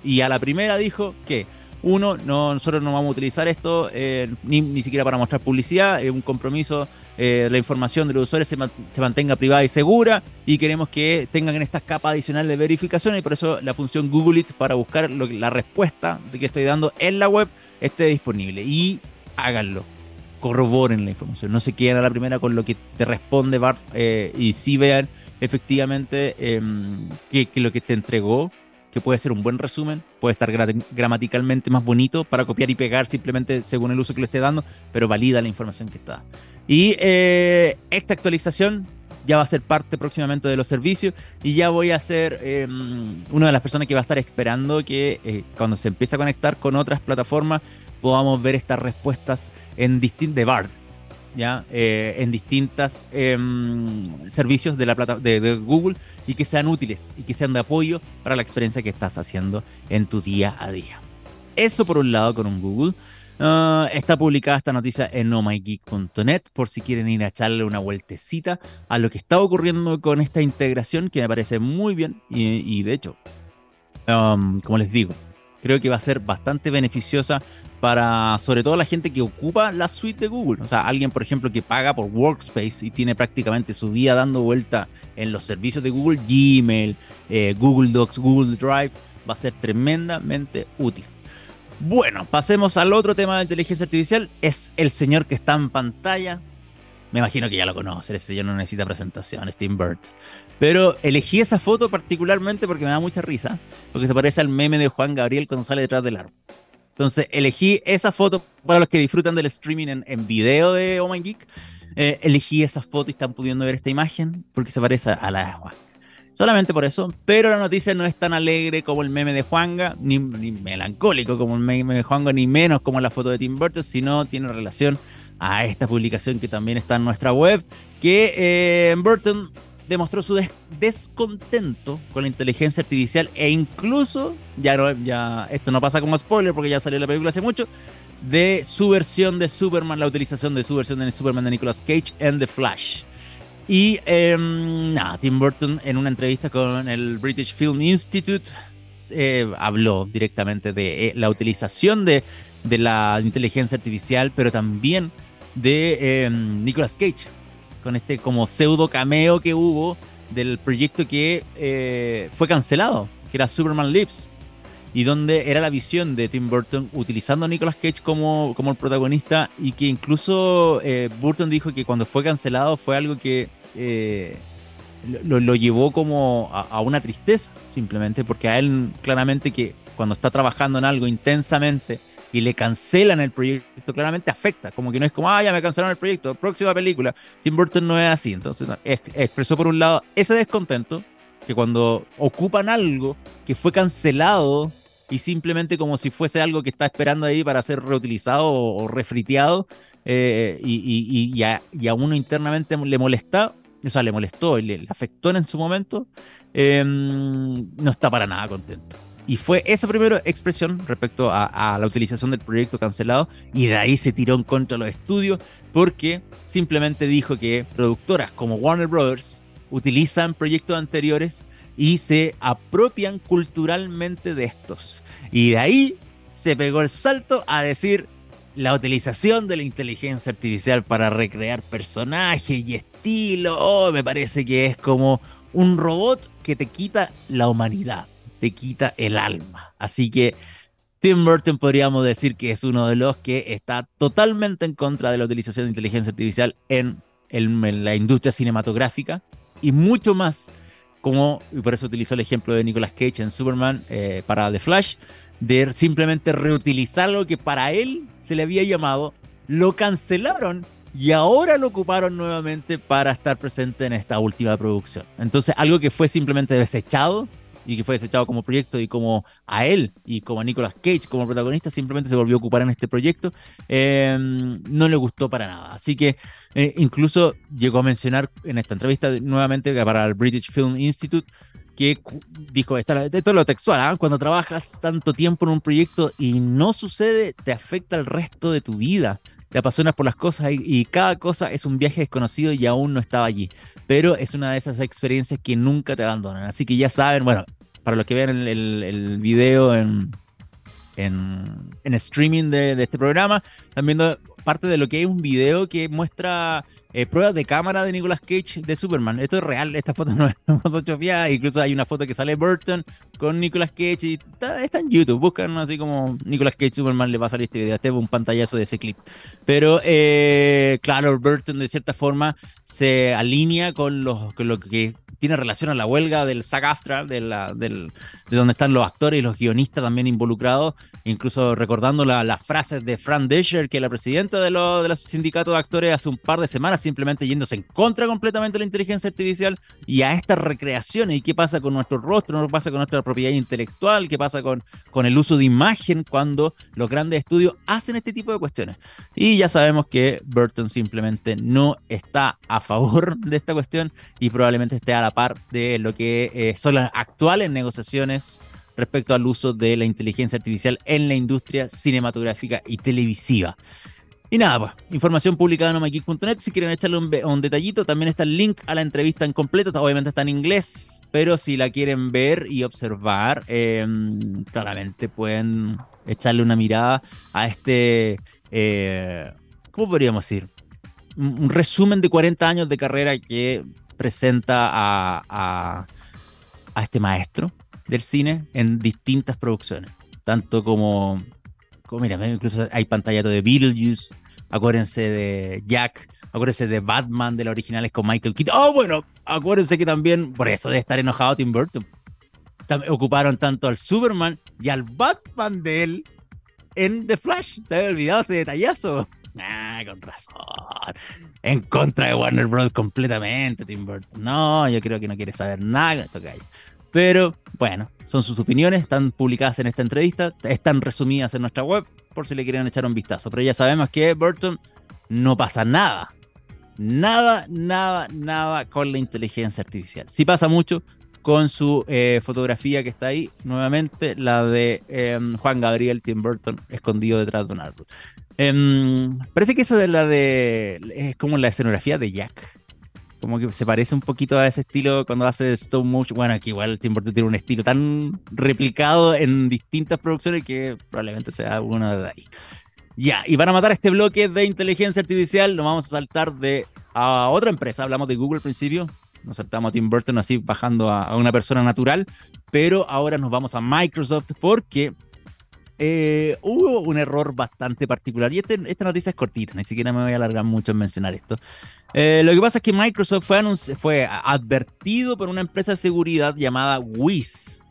y a la primera dijo que uno, no, nosotros no vamos a utilizar esto eh, ni, ni siquiera para mostrar publicidad, es un compromiso eh, la información de los usuarios se, mantenga privada y segura y queremos que tengan estas capas adicionales de verificación y por eso la función Google It para buscar la respuesta que estoy dando en la web esté disponible y háganlo. Corroboren la información, no se queden a la primera con lo que te responde BART eh, y si vean efectivamente em, que, lo que te entregó que puede ser un buen resumen, puede estar gramaticalmente más bonito para copiar y pegar simplemente según el uso que le esté dando, pero valida la información que está. Y eh, esta actualización ya va a ser parte próximamente de los servicios y ya voy a ser em, una de las personas que va a estar esperando que eh, cuando se empiece a conectar con otras plataformas podamos ver estas respuestas en distintos de BARD, ¿ya? Eh, en distintos em, servicios de, la plata, de, Google y que sean útiles y que sean de apoyo para la experiencia que estás haciendo en tu día a día. Eso por un lado con un Google. Ah, está publicada esta noticia en nomygeek.net por si quieren ir a echarle una vueltecita a lo que está ocurriendo con esta integración que me parece muy bien y, de hecho, um, como les digo, creo que va a ser bastante beneficiosa para sobre todo la gente que ocupa la suite de Google. O sea, alguien, por ejemplo, que paga por Workspace y tiene prácticamente su vida dando vuelta en los servicios de Google, Gmail, eh, Google Docs, Google Drive, va a ser tremendamente útil. Bueno, pasemos al otro tema de inteligencia artificial. Es el señor que está en pantalla. Me imagino que ya lo conocen, ese señor no necesita presentación, Tim Burt. Pero elegí esa foto particularmente porque me da mucha risa, porque se parece al meme de Juan Gabriel cuando sale detrás del árbol. Entonces elegí esa foto para los que disfrutan del streaming en, video de Oh My Geek. Eh, elegí esa foto y están pudiendo ver esta imagen porque se parece a la de. Solamente por eso, pero la noticia no es tan alegre como el meme de Juanga, ni, melancólico como el meme de Juanga, ni menos como la foto de Tim Burton, sino tiene relación a esta publicación que también está en nuestra web, que eh, Burton demostró su descontento con la inteligencia artificial e incluso, ya, no, ya esto no pasa como spoiler porque ya salió la película hace mucho, de su versión de Superman, la utilización de su versión de Superman de Nicolas Cage en The Flash. Y em, nada, Tim Burton en una entrevista con el British Film Institute eh, habló directamente de eh, la utilización de, la inteligencia artificial, pero también de em, Nicolas Cage, con este como pseudo cameo que hubo del proyecto que eh, fue cancelado, que era Superman Lips, y donde era la visión de Tim Burton utilizando a Nicolas Cage como, como el protagonista y que incluso Burton dijo que cuando fue cancelado fue algo que eh, lo, llevó como a, una tristeza, simplemente, porque a él claramente que cuando está trabajando en algo intensamente y le cancelan el proyecto, claramente afecta, como que no es como, ah, ya me cancelaron el proyecto, próxima película. Tim Burton no es así, entonces expresó por un lado ese descontento, que cuando ocupan algo que fue cancelado y simplemente como si fuese algo que está esperando ahí para ser reutilizado o, refriteado, eh, y, y, y, a, uno internamente le molesta, o sea, le molestó y le, afectó en su momento, em, no está para nada contento. Y fue esa primera expresión respecto a, la utilización del proyecto cancelado y de ahí se tiró en contra los estudios porque simplemente dijo que productoras como Warner Brothers utilizan proyectos anteriores y se apropian culturalmente de estos. Y de ahí se pegó el salto a decir la utilización de la inteligencia artificial para recrear personajes y estilo, oh, me parece que es como un robot que te quita la humanidad, te quita el alma. Así que Tim Burton podríamos decir que es uno de los que está totalmente en contra de la utilización de inteligencia artificial en, la industria cinematográfica y mucho más como, y por eso utilizó el ejemplo de Nicolas Cage en Superman eh, para The Flash, de simplemente reutilizar lo que para él se le había llamado, lo cancelaron y ahora lo ocuparon nuevamente para estar presente en esta última producción. Entonces, algo que fue simplemente desechado y que fue desechado como proyecto y como a él y como a Nicolas Cage como protagonista simplemente se volvió a ocupar en este proyecto, em, no le gustó para nada. Así que eh, incluso llegó a mencionar en esta entrevista nuevamente para el British Film Institute que dijo, esto es lo textual, ¿ah? cuando trabajas tanto tiempo en un proyecto y no sucede, te afecta el resto de tu vida. Te apasionas por las cosas y, cada cosa es un viaje desconocido y aún no estaba allí. Pero es una de esas experiencias que nunca te abandonan. Así que ya saben, bueno, para los que vean el, el, video en, en, streaming de, de, este programa, están viendo parte de lo que es un video que muestra eh, pruebas de cámara de Nicolas Cage de Superman. Esto es real, esta foto no es photoshopeada. Incluso hay una foto que sale Burton con Nicolas Cage y está, en YouTube. Buscan así como Nicolas Cage Superman le va a salir este video. Este es un pantallazo de ese clip. Pero eh, claro, Burton de cierta forma se alinea con, los, con lo que tiene relación a la huelga del SAG-AFTRA, de, la, del, de donde están los actores y los guionistas también involucrados, incluso recordando las frases de Fran Descher, que es la presidenta de, de los sindicatos de actores hace un par de semanas, simplemente yéndose en contra completamente de la inteligencia artificial y a estas recreaciones. Y qué pasa con nuestro rostro, qué pasa con nuestra propiedad intelectual, qué pasa con, con el uso de imagen cuando los grandes estudios hacen este tipo de cuestiones. Y ya sabemos que Burton simplemente no está a favor de esta cuestión y probablemente esté a la par de lo que eh, son las actuales negociaciones respecto al uso de la inteligencia artificial en la industria cinematográfica y televisiva. Y nada, pues, información publicada en omageek.net. Si quieren echarle un, detallito, también está el link a la entrevista en completo. Obviamente está en inglés, pero si la quieren ver y observar, em, claramente pueden echarle una mirada a este, eh, ¿cómo podríamos decir? Un, resumen de 40 años de carrera que presenta a, este maestro del cine en distintas producciones. Tanto como, como mira, incluso hay pantallato de Beetlejuice, acuérdense de Jack, acuérdense de Batman, de las originales con Michael Keaton. Oh, bueno, acuérdense que también, por eso de estar enojado Tim Burton, ocuparon tanto al Superman y al Batman de él en The Flash. Se había olvidado ese detallazo. Ah, con razón. En contra de Warner Bros. completamente, Tim Burton. No, yo creo que no quiere saber nada esto que hay. Pero bueno, son sus opiniones, están publicadas en esta entrevista, están resumidas en nuestra web, por si le quieren echar un vistazo. Pero ya sabemos que Burton no pasa nada. Nada, nada, nada con la inteligencia artificial. Sí pasa mucho con su eh, fotografía que está ahí, nuevamente, la de em, Juan Gabriel Tim Burton escondido detrás de un árbol. Em, parece que eso de la de. es como la escenografía de Jack como que se parece un poquito a ese estilo cuando hace stop motion. Bueno, aquí igual Tim Burton tiene un estilo tan replicado en distintas producciones que probablemente sea uno de ahí. Ya, y van a matar este bloque de inteligencia artificial, nos vamos a saltar de a otra empresa. Hablamos de Google al principio, nos saltamos a Tim Burton así bajando a una persona natural, pero ahora nos vamos a Microsoft porque eh, hubo un error bastante particular y este, esta noticia es cortita, ni siquiera me voy a alargar mucho en mencionar esto. Eh, lo que pasa es que Microsoft fue, advertido por una empresa de seguridad llamada Wiz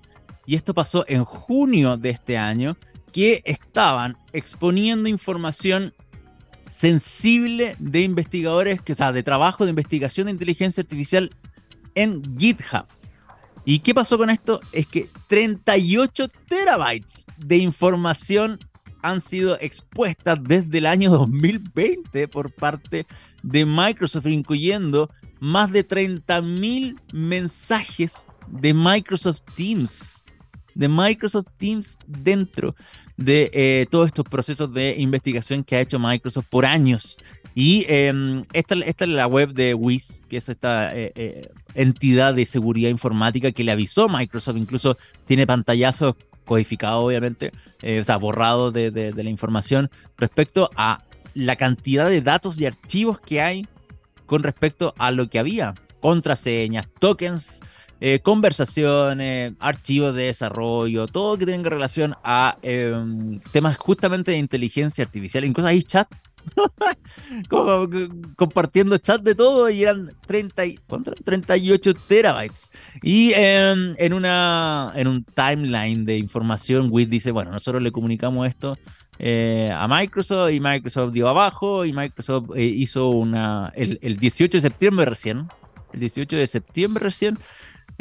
y esto pasó en junio de este año que estaban exponiendo información sensible de investigadores, que, o sea, de trabajo de investigación de inteligencia artificial en GitHub. ¿Y qué pasó con esto? Es que 38 terabytes de información han sido expuestas desde el año 2020 por parte de Microsoft, incluyendo más de 30.000 mensajes de Microsoft Teams, de Microsoft Teams dentro de eh, todos estos procesos de investigación que ha hecho Microsoft por años. Y em, esta, esta, es la web de WIS, que es esta eh, eh, entidad de seguridad informática que le avisó Microsoft, incluso tiene pantallazos codificados, obviamente, o sea, borrados de, la información respecto a la cantidad de datos y archivos que hay con respecto a lo que había. Contraseñas, tokens, conversaciones, archivos de desarrollo, todo que tenga relación a em, temas justamente de inteligencia artificial. Incluso hay chat como, compartiendo chat de todo y eran 30, 38 terabytes. Y em, en, una, en un timeline de información, WIT dice, bueno, nosotros le comunicamos esto eh, a Microsoft y Microsoft dio abajo y Microsoft eh, hizo una, el, 18 de septiembre recién, el 18 de septiembre recién,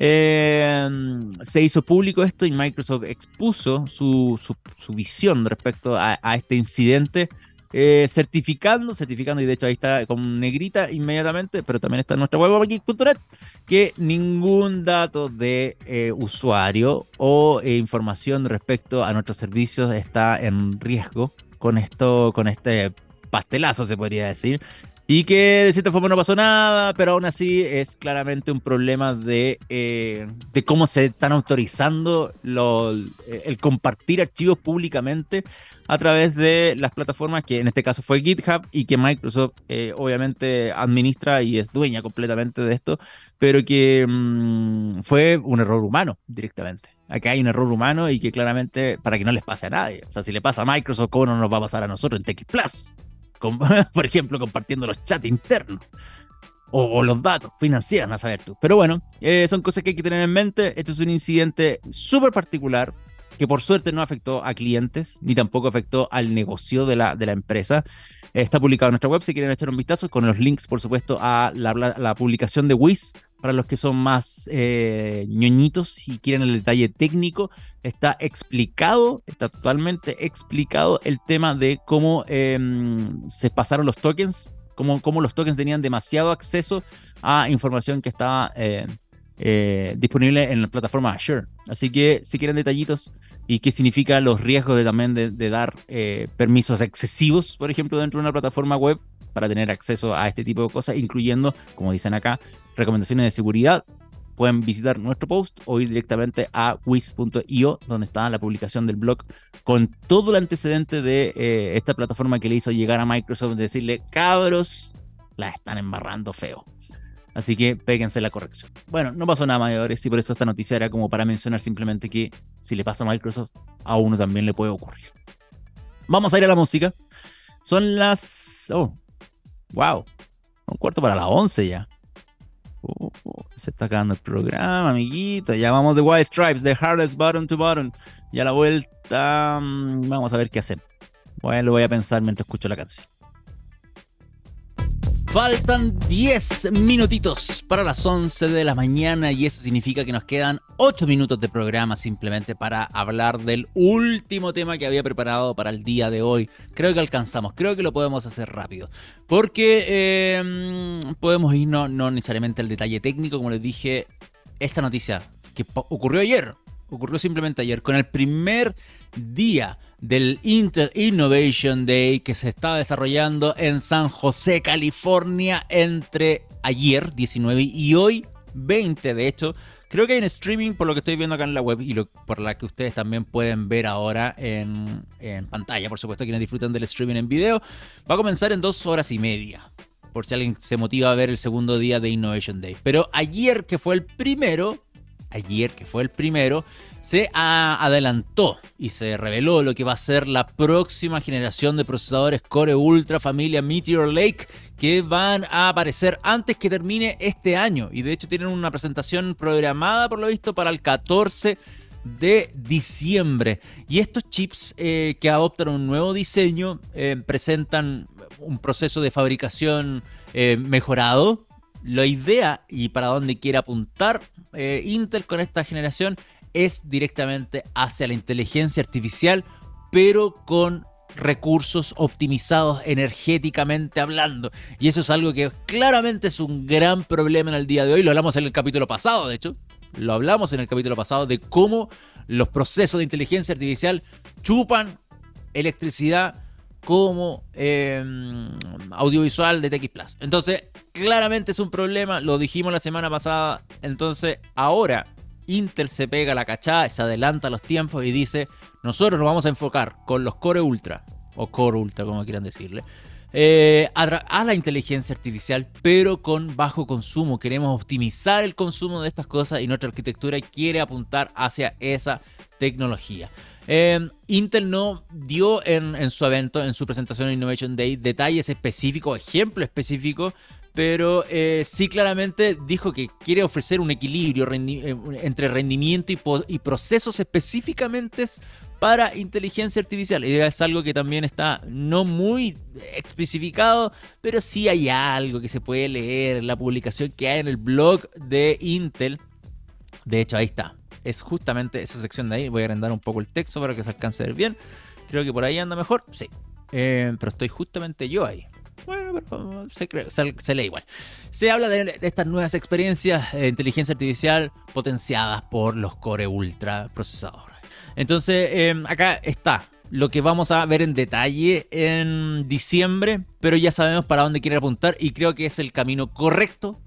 em, se hizo público esto y Microsoft expuso su, su, visión respecto a, a, este incidente eh, certificando, certificando, y de hecho ahí está con negrita inmediatamente, pero también está en nuestra web que ningún dato de eh, usuario o eh, información respecto a nuestros servicios está en riesgo con esto, con este pastelazo, se podría decir. Y que de cierta forma no pasó nada, pero aún así es claramente un problema de, de cómo se están autorizando el compartir archivos públicamente a través de las plataformas que en este caso fue GitHub y que Microsoft eh, obviamente administra y es dueña completamente de esto, pero que mm, fue un error humano directamente. Aquí hay un error humano y que claramente para que no les pase a nadie. O sea, si le pasa a Microsoft, ¿cómo no nos va a pasar a nosotros en TX Plus? por ejemplo, compartiendo los chats internos. O, los datos financieros, a saber tú. Pero bueno, eh, son cosas que hay que tener en mente. Esto es un incidente súper particular que por suerte no afectó a clientes ni tampoco afectó al negocio de la, de la empresa. Está publicado en nuestra web si quieren echar un vistazo, con los links, por supuesto, a la, la publicación de Wiz para los que son más eh, ñoñitos y quieren el detalle técnico, está explicado, está totalmente explicado el tema de cómo em, se pasaron los tokens, cómo, cómo, los tokens tenían demasiado acceso a información que estaba eh, eh, disponible en la plataforma Azure. Así que si quieren detallitos y qué significa los riesgos de también de, de dar permisos excesivos, por ejemplo, dentro de una plataforma web, para tener acceso a este tipo de cosas, incluyendo, como dicen acá, recomendaciones de seguridad, pueden visitar nuestro post o ir directamente a wiz.io, donde está la publicación del blog con todo el antecedente de eh, esta plataforma que le hizo llegar a Microsoft, decirle, cabros, la están embarrando feo. Así que péguense la corrección. Bueno, no pasó nada mayores y por eso esta noticia era como para mencionar simplemente que si le pasa a Microsoft, a uno también le puede ocurrir. Vamos a ir a la música. Son las... Oh, wow. Un cuarto para las 11 ya. Oh, se está acabando el programa, amiguito. Ya vamos de White Stripes, de Hardest Button to Button. Y a la vuelta, mm, vamos a ver qué hacemos. Bueno, lo voy a pensar mientras escucho la canción. Faltan 10 minutitos para las 11 de la mañana y eso significa que nos quedan 8 minutos de programa simplemente para hablar del último tema que había preparado para el día de hoy. Creo que alcanzamos, creo que lo podemos hacer rápido. Porque em, podemos ir no, no necesariamente al detalle técnico, como les dije, esta noticia que ocurrió ayer, ocurrió simplemente ayer, con el primer día del Intel Innovation Day que se estaba desarrollando en San José, California, entre ayer 19 y hoy 20, de hecho. Creo que hay en streaming, por lo que estoy viendo acá en la web y por la que ustedes también pueden ver ahora en, en pantalla, por supuesto, quienes disfrutan del streaming en video. Va a comenzar en dos horas y media por si alguien se motiva a ver el segundo día de Innovation Day. Pero ayer, que fue el primero, ayer, que fue el primero, se adelantó y se reveló lo que va a ser la próxima generación de procesadores Core Ultra familia Meteor Lake que van a aparecer antes que termine este año. Y de hecho tienen una presentación programada, por lo visto, para el 14 de diciembre. Y estos chips eh, que adoptan un nuevo diseño eh, presentan un proceso de fabricación eh, mejorado la idea y para dónde quiere apuntar eh, Intel con esta generación es directamente hacia la inteligencia artificial, pero con recursos optimizados energéticamente hablando. Y eso es algo que claramente es un gran problema en el día de hoy. Lo hablamos en el capítulo pasado, de hecho. Lo hablamos en el capítulo pasado de cómo los procesos de inteligencia artificial chupan electricidad como em, audiovisual de TX Plus. Entonces, claramente es un problema, lo dijimos la semana pasada. Entonces, ahora Intel se pega la cachada, se adelanta los tiempos y dice: Nosotros nos vamos a enfocar con los Core Ultra, o Core Ultra, como quieran decirle. Eh, a, la inteligencia artificial, pero con bajo consumo. Queremos optimizar el consumo de estas cosas y nuestra arquitectura quiere apuntar hacia esa tecnología. Em, Intel no dio en, su evento, en su presentación Innovation Day, detalles específicos, ejemplos específicos, pero eh, sí claramente dijo que quiere ofrecer un equilibrio eh, entre rendimiento y, procesos específicamente para inteligencia artificial. Y es algo que también está no muy especificado, pero sí hay algo que se puede leer en la publicación que hay en el blog de Intel. De hecho, ahí está es justamente esa sección de ahí. Voy a agrandar un poco el texto para que se alcance a ver bien. Creo que por ahí anda mejor. Sí. Eh, pero estoy justamente yo ahí. Bueno, pero se, lee igual. Se habla de, estas nuevas experiencias de inteligencia artificial potenciadas por los Core Ultra procesadores. Entonces, eh, acá está lo que vamos a ver en detalle en diciembre, pero ya sabemos para dónde quiere apuntar y creo que es el camino correcto.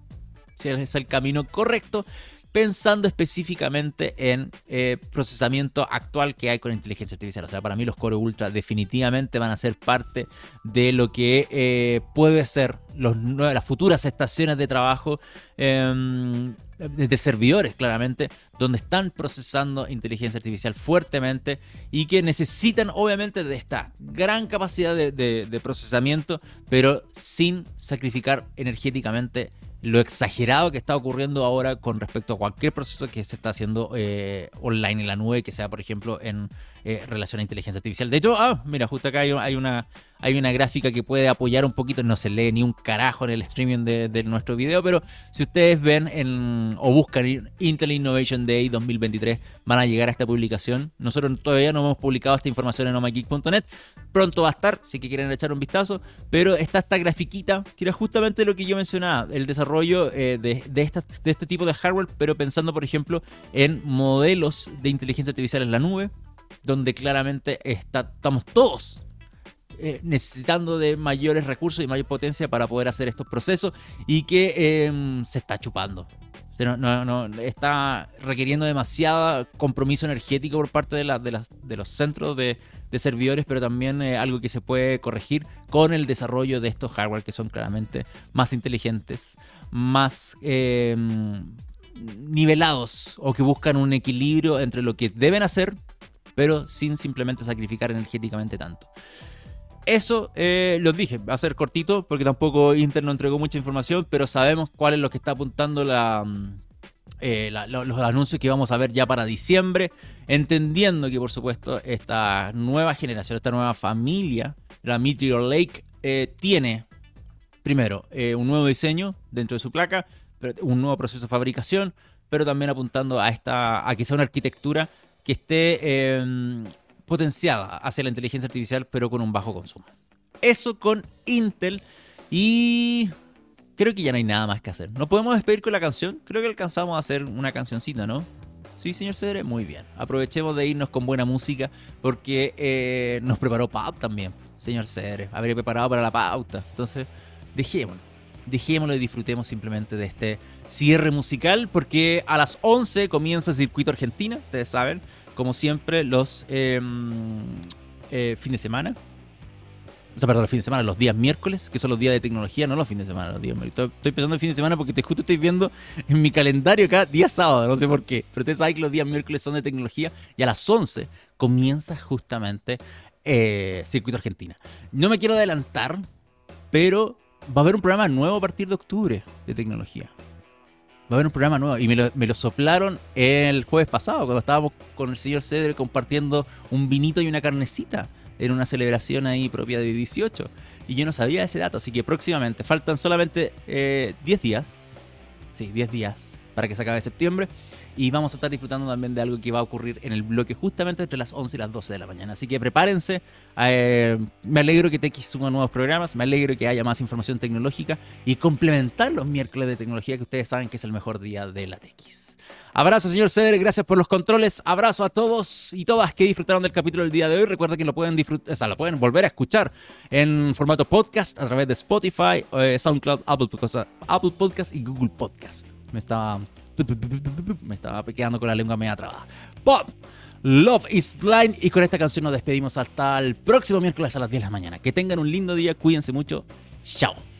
Si es el camino correcto, pensando específicamente en eh, procesamiento actual que hay con inteligencia artificial. O sea, para mí los Core Ultra definitivamente van a ser parte de lo que eh, puede ser los, las futuras estaciones de trabajo em, de servidores, claramente, donde están procesando inteligencia artificial fuertemente y que necesitan obviamente de esta gran capacidad de procesamiento, pero sin sacrificar energéticamente lo exagerado que está ocurriendo ahora con respecto a cualquier proceso que se está haciendo eh, online en la nube, que sea, por ejemplo, en eh, relación a inteligencia artificial. De hecho, ah, mira, justo acá hay, una, hay una gráfica que puede apoyar un poquito, no se lee ni un carajo en el streaming de, nuestro video, pero si ustedes ven en, o buscan Intel Innovation Day 2023, van a llegar a esta publicación. Nosotros todavía no hemos publicado esta información en omageek.net, pronto va a estar, si quieren echar un vistazo, pero está esta grafiquita, que era justamente lo que yo mencionaba, el desarrollo eh, de este tipo de hardware, pero pensando, por ejemplo, en modelos de inteligencia artificial en la nube, donde claramente estamos todos eh, necesitando de mayores recursos y mayor potencia para poder hacer estos procesos y que em, se está chupando. No, está requiriendo demasiado compromiso energético por parte de, de, los centros de, servidores, pero también eh, algo que se puede corregir con el desarrollo de estos hardware que son claramente más inteligentes, más em, nivelados o que buscan un equilibrio entre lo que deben hacer pero sin simplemente sacrificar energéticamente tanto. Eso eh, los dije, va a ser cortito porque tampoco Inter no entregó mucha información, pero sabemos cuál es lo que está apuntando la, mm, eh, los anuncios que vamos a ver ya para diciembre, entendiendo que por supuesto esta nueva generación, esta nueva familia, la Meteor Lake, eh, tiene primero un nuevo diseño dentro de su placa, un nuevo proceso de fabricación, pero también apuntando a, esta, a que sea una arquitectura que esté em, potenciada hacia la inteligencia artificial, pero con un bajo consumo. Eso con Intel y creo que ya no hay nada más que hacer. ¿No podemos despedir con la canción? Creo que alcanzamos a hacer una cancioncita, ¿no? Sí, señor Cedre, muy bien. Aprovechemos de irnos con buena música porque eh, nos preparó Pau también, señor Cedre. Habría preparado para la pauta. Entonces, dejémoslo. Dejémoslo y disfrutemos simplemente de este cierre musical porque a las 11 comienza el circuito Argentina, ustedes saben como siempre, los em, eh, fines de semana. O sea, perdón, los fines de semana, los días miércoles, que son los días de tecnología, no los fines de semana, los días miércoles. Estoy, pensando en fin de semana porque te justo estoy viendo en mi calendario acá día sábado, no sé por qué. Pero ustedes saben que los días miércoles son de tecnología y a las 11 comienza justamente eh, Circuito Argentina. No me quiero adelantar, pero va a haber un programa nuevo a partir de octubre de tecnología va a haber un programa nuevo. Y me lo, soplaron el jueves pasado, cuando estábamos con el señor Cedre compartiendo un vinito y una carnecita en una celebración ahí propia de 18. Y yo no sabía ese dato, así que próximamente, faltan solamente 10 eh, días. Sí, 10 días para que se acabe septiembre y vamos a estar disfrutando también de algo que va a ocurrir en el bloque justamente entre las 11 y las 12 de la mañana. Así que prepárense. Eh, me alegro que TX suma nuevos programas, me alegro que haya más información tecnológica y complementar los miércoles de tecnología que ustedes saben que es el mejor día de la TX. Abrazo, señor Ceder, gracias por los controles. Abrazo a todos y todas que disfrutaron del capítulo del día de hoy. Recuerda que lo pueden disfrutar, o sea, lo pueden volver a escuchar en formato podcast a través de Spotify, eh, SoundCloud, Apple Podcast y Google Podcast. Me estaba me estaba quedando con la lengua media trabada. Pop. Love is Blind. Y con esta canción nos despedimos hasta el próximo miércoles a las 10 de la mañana. Que tengan un lindo día, cuídense mucho. Chao.